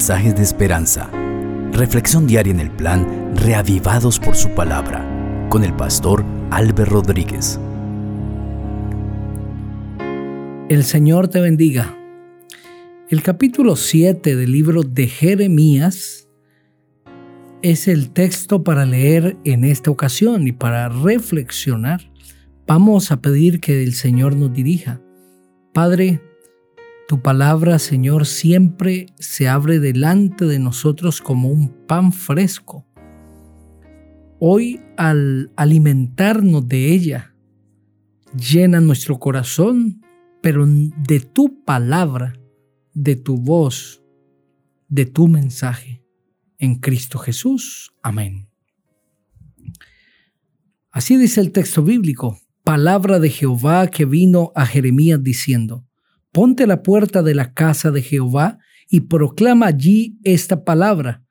mensajes de esperanza. Reflexión diaria en el plan Reavivados por su palabra con el pastor Álvaro Rodríguez. El Señor te bendiga. El capítulo 7 del libro de Jeremías es el texto para leer en esta ocasión y para reflexionar. Vamos a pedir que el Señor nos dirija. Padre, tu palabra, Señor, siempre se abre delante de nosotros como un pan fresco. Hoy, al alimentarnos de ella, llena nuestro corazón, pero de tu palabra, de tu voz, de tu mensaje. En Cristo Jesús. Amén. Así dice el texto bíblico, palabra de Jehová que vino a Jeremías diciendo, ponte a la puerta de la casa de Jehová y proclama allí esta palabra.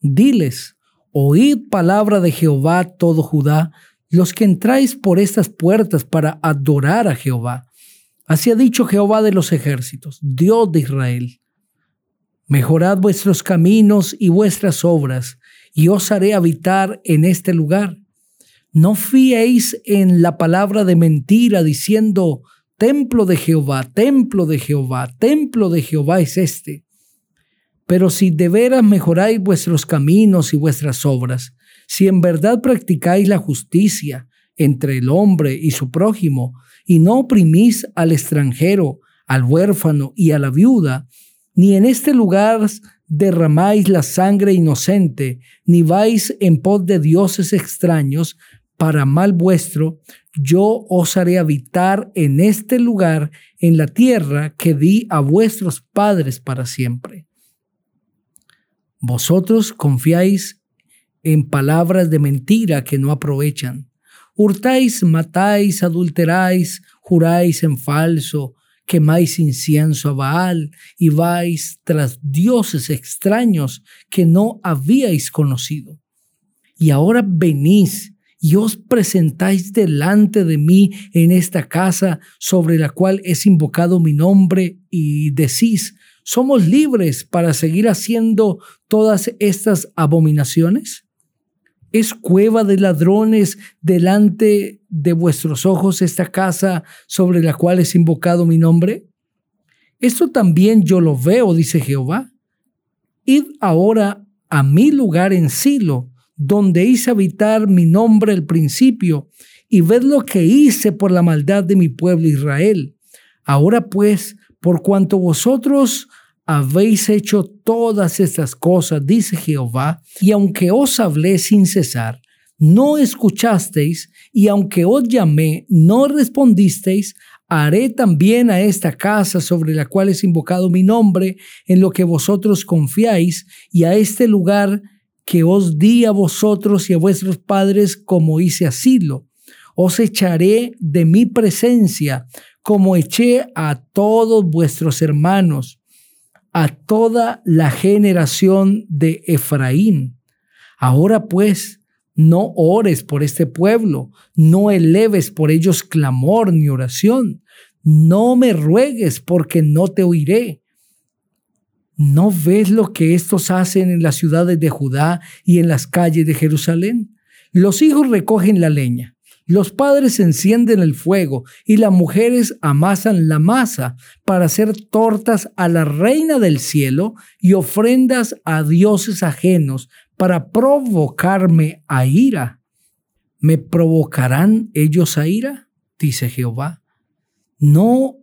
Diles, oíd palabra de Jehová todo Judá, los que entráis por estas puertas para adorar a Jehová. Así ha dicho Jehová de los ejércitos, Dios de Israel. Mejorad vuestros caminos y vuestras obras, y os haré habitar en este lugar. No fiéis en la palabra de mentira diciendo, Templo de Jehová, templo de Jehová, templo de Jehová es este. Pero si de veras mejoráis vuestros caminos y vuestras obras, si en verdad practicáis la justicia entre el hombre y su prójimo, y no oprimís al extranjero, al huérfano y a la viuda, ni en este lugar derramáis la sangre inocente, ni vais en pos de dioses extraños para mal vuestro, yo os haré habitar en este lugar, en la tierra que di a vuestros padres para siempre. Vosotros confiáis en palabras de mentira que no aprovechan. Hurtáis, matáis, adulteráis, juráis en falso, quemáis incienso a Baal y vais tras dioses extraños que no habíais conocido. Y ahora venís y os presentáis delante de mí en esta casa sobre la cual es invocado mi nombre y decís, ¿somos libres para seguir haciendo todas estas abominaciones? ¿Es cueva de ladrones delante de vuestros ojos esta casa sobre la cual es invocado mi nombre? Esto también yo lo veo, dice Jehová. Id ahora a mi lugar en Silo, donde hice habitar mi nombre al principio, y ved lo que hice por la maldad de mi pueblo Israel. Ahora pues, por cuanto vosotros habéis hecho todas estas cosas, dice Jehová, y aunque os hablé sin cesar, no escuchasteis, y aunque os llamé, no respondisteis, haré también a esta casa sobre la cual es invocado mi nombre, en lo que vosotros confiáis, y a este lugar que os di a vosotros y a vuestros padres como hice asilo. Os echaré de mi presencia como eché a todos vuestros hermanos, a toda la generación de Efraín. Ahora pues, no ores por este pueblo, no eleves por ellos clamor ni oración, no me ruegues porque no te oiré ¿No ves lo que estos hacen en las ciudades de Judá y en las calles de Jerusalén? Los hijos recogen la leña, los padres encienden el fuego y las mujeres amasan la masa para hacer tortas a la reina del cielo y ofrendas a dioses ajenos para provocarme a ira. ¿Me provocarán ellos a ira? dice Jehová. ¿No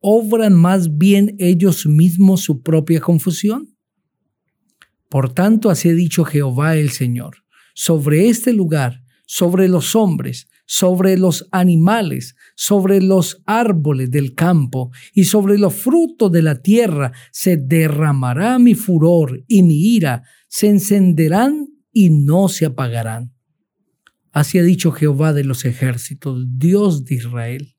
obran más bien ellos mismos su propia confusión? Por tanto, así ha dicho Jehová el Señor, sobre este lugar, sobre los hombres, sobre los animales, sobre los árboles del campo y sobre los frutos de la tierra, se derramará mi furor y mi ira, se encenderán y no se apagarán. Así ha dicho Jehová de los ejércitos, Dios de Israel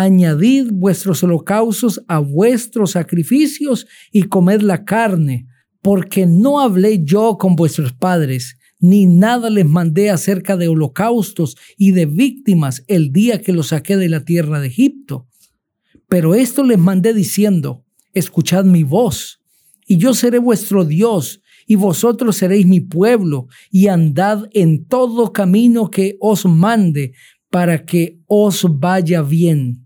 añadid vuestros holocaustos a vuestros sacrificios y comed la carne, porque no hablé yo con vuestros padres, ni nada les mandé acerca de holocaustos y de víctimas el día que los saqué de la tierra de Egipto. Pero esto les mandé diciendo, escuchad mi voz y yo seré vuestro Dios, y vosotros seréis mi pueblo, y andad en todo camino que os mande, para que os vaya bien.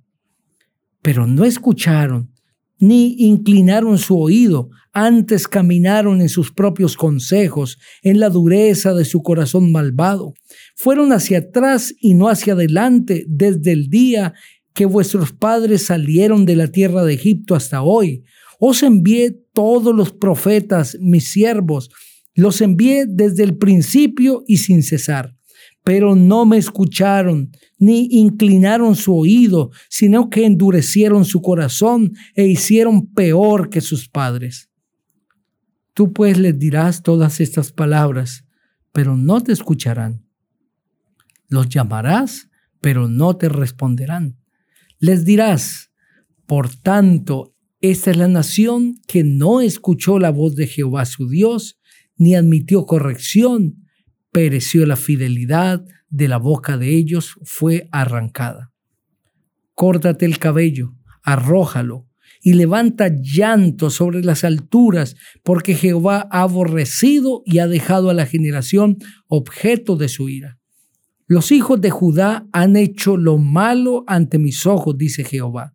Pero no escucharon, ni inclinaron su oído, antes caminaron en sus propios consejos, en la dureza de su corazón malvado. Fueron hacia atrás y no hacia adelante desde el día que vuestros padres salieron de la tierra de Egipto hasta hoy. Os envié todos los profetas, mis siervos, los envié desde el principio y sin cesar pero no me escucharon, ni inclinaron su oído, sino que endurecieron su corazón e hicieron peor que sus padres. Tú pues les dirás todas estas palabras, pero no te escucharán. Los llamarás, pero no te responderán. Les dirás, por tanto, esta es la nación que no escuchó la voz de Jehová su Dios, ni admitió corrección, pereció la fidelidad de la boca de ellos, fue arrancada. Córtate el cabello, arrójalo, y levanta llanto sobre las alturas, porque Jehová ha aborrecido y ha dejado a la generación objeto de su ira. Los hijos de Judá han hecho lo malo ante mis ojos, dice Jehová.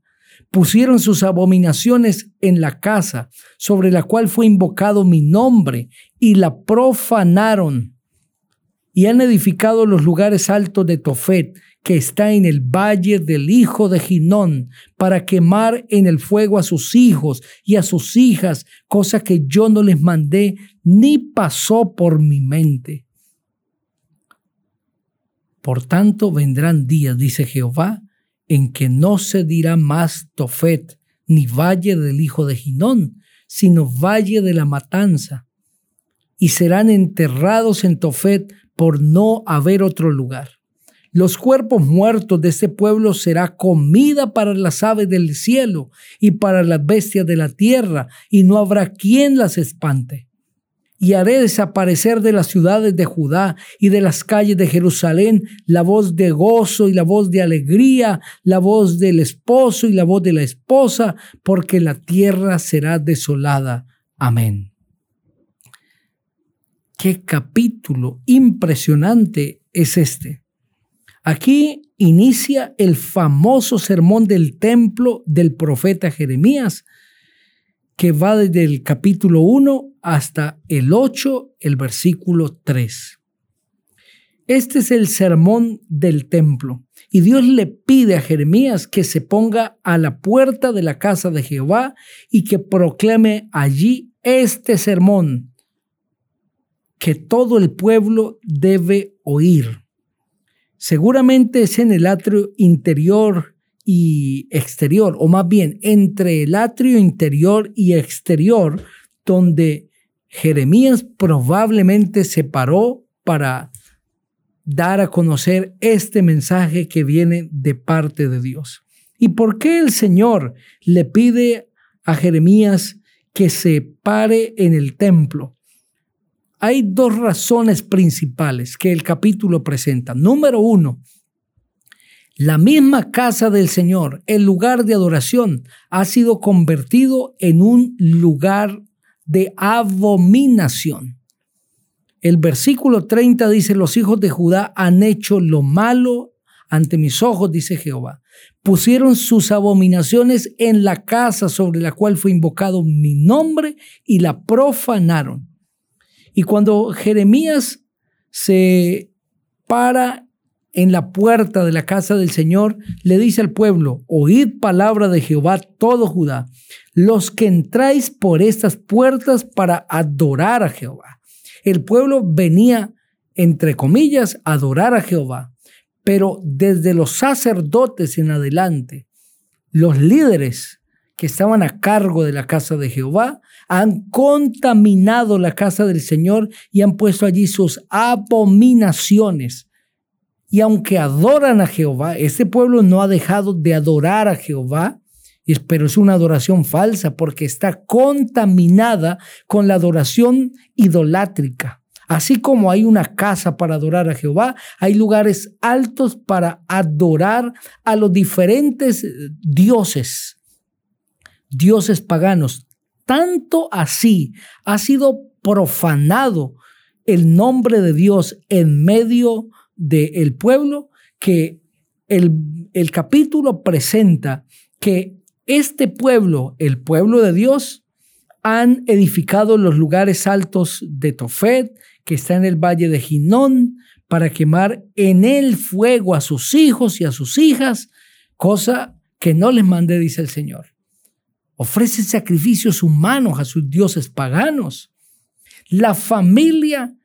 Pusieron sus abominaciones en la casa sobre la cual fue invocado mi nombre y la profanaron y han edificado los lugares altos de Tofet, que está en el valle del hijo de Ginón, para quemar en el fuego a sus hijos y a sus hijas, cosa que yo no les mandé ni pasó por mi mente. Por tanto vendrán días, dice Jehová, en que no se dirá más Tofet, ni valle del hijo de Ginón, sino valle de la matanza, y serán enterrados en Tofet por no haber otro lugar. Los cuerpos muertos de este pueblo será comida para las aves del cielo y para las bestias de la tierra, y no habrá quien las espante. Y haré desaparecer de las ciudades de Judá y de las calles de Jerusalén la voz de gozo y la voz de alegría, la voz del esposo y la voz de la esposa, porque la tierra será desolada. Amén. Qué capítulo impresionante es este. Aquí inicia el famoso sermón del templo del profeta Jeremías, que va desde el capítulo 1 hasta el 8, el versículo 3. Este es el sermón del templo. Y Dios le pide a Jeremías que se ponga a la puerta de la casa de Jehová y que proclame allí este sermón que todo el pueblo debe oír. Seguramente es en el atrio interior y exterior, o más bien entre el atrio interior y exterior, donde Jeremías probablemente se paró para dar a conocer este mensaje que viene de parte de Dios. ¿Y por qué el Señor le pide a Jeremías que se pare en el templo? Hay dos razones principales que el capítulo presenta. Número uno, la misma casa del Señor, el lugar de adoración, ha sido convertido en un lugar de abominación. El versículo 30 dice, los hijos de Judá han hecho lo malo ante mis ojos, dice Jehová. Pusieron sus abominaciones en la casa sobre la cual fue invocado mi nombre y la profanaron. Y cuando Jeremías se para en la puerta de la casa del Señor, le dice al pueblo, oíd palabra de Jehová todo Judá, los que entráis por estas puertas para adorar a Jehová. El pueblo venía, entre comillas, a adorar a Jehová, pero desde los sacerdotes en adelante, los líderes que estaban a cargo de la casa de Jehová han contaminado la casa del Señor y han puesto allí sus abominaciones. Y aunque adoran a Jehová, este pueblo no ha dejado de adorar a Jehová, pero es una adoración falsa porque está contaminada con la adoración idolátrica. Así como hay una casa para adorar a Jehová, hay lugares altos para adorar a los diferentes dioses, dioses paganos, Tanto así ha sido profanado el nombre de Dios en medio del pueblo que el, el capítulo presenta que este pueblo, el pueblo de Dios, han edificado los lugares altos de Tofet, que está en el valle de Ginón, para quemar en el fuego a sus hijos y a sus hijas, cosa que no les mandé, dice el Señor. Ofrecen sacrificios humanos a sus dioses paganos. La familia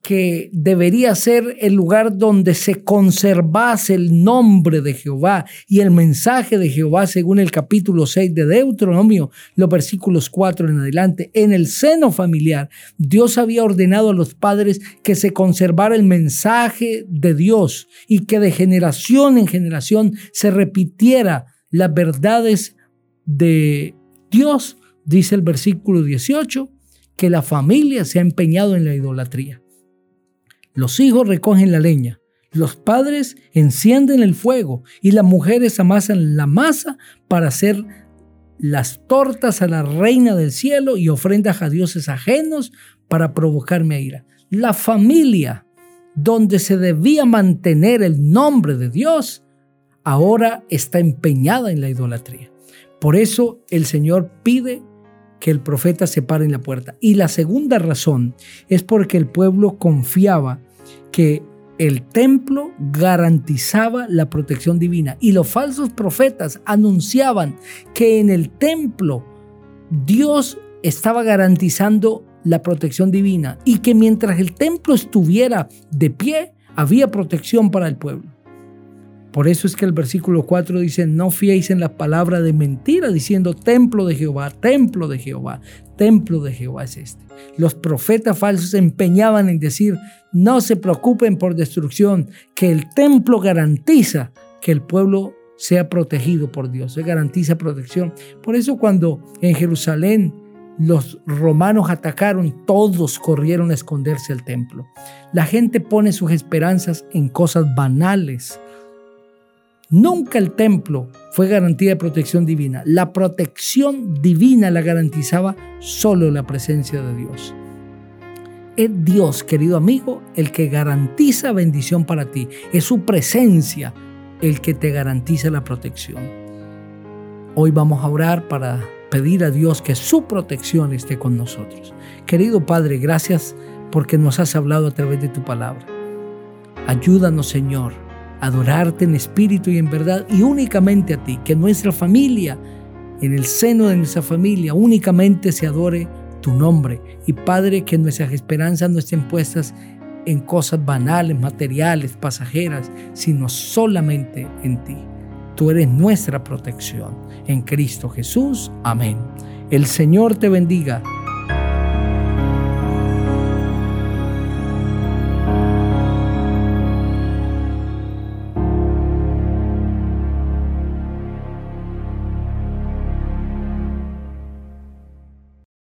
que debería ser el lugar donde se conservase el nombre de Jehová y el mensaje de Jehová según el capítulo 6 de Deuteronomio, los versículos 4 en adelante. En el seno familiar, Dios había ordenado a los padres que se conservara el mensaje de Dios y que de generación en generación se repitiera las verdades de Dios, dice el versículo 18, que la familia se ha empeñado en la idolatría. Los hijos recogen la leña, los padres encienden el fuego y las mujeres amasan la masa para hacer las tortas a la reina del cielo y ofrendas a dioses ajenos para provocarme ira. La familia donde se debía mantener el nombre de Dios, ahora está empeñada en la idolatría. Por eso el Señor pide que el profeta se pare en la puerta. Y la segunda razón es porque el pueblo confiaba que el templo garantizaba la protección divina y los falsos profetas anunciaban que en el templo Dios estaba garantizando la protección divina y que mientras el templo estuviera de pie había protección para el pueblo. Por eso es que el versículo 4 dice, no fiéis en la palabra de mentira, diciendo templo de Jehová, templo de Jehová, templo de Jehová es este. Los profetas falsos empeñaban en decir, no se preocupen por destrucción, que el templo garantiza que el pueblo sea protegido por Dios, se garantiza protección. Por eso cuando en Jerusalén los romanos atacaron, todos corrieron a esconderse al templo. La gente pone sus esperanzas en cosas banales, Nunca el templo fue garantía de protección divina. La protección divina la garantizaba solo la presencia de Dios. Es Dios, querido amigo, el que garantiza bendición para ti. Es su presencia el que te garantiza la protección. Hoy vamos a orar para pedir a Dios que su protección esté con nosotros. Querido Padre, gracias porque nos has hablado a través de tu palabra. Ayúdanos, Señor adorarte en espíritu y en verdad y únicamente a ti, que nuestra familia, en el seno de nuestra familia, únicamente se adore tu nombre. Y Padre, que nuestras esperanzas no estén puestas en cosas banales, materiales, pasajeras, sino solamente en ti. Tú eres nuestra protección. En Cristo Jesús. Amén. El Señor te bendiga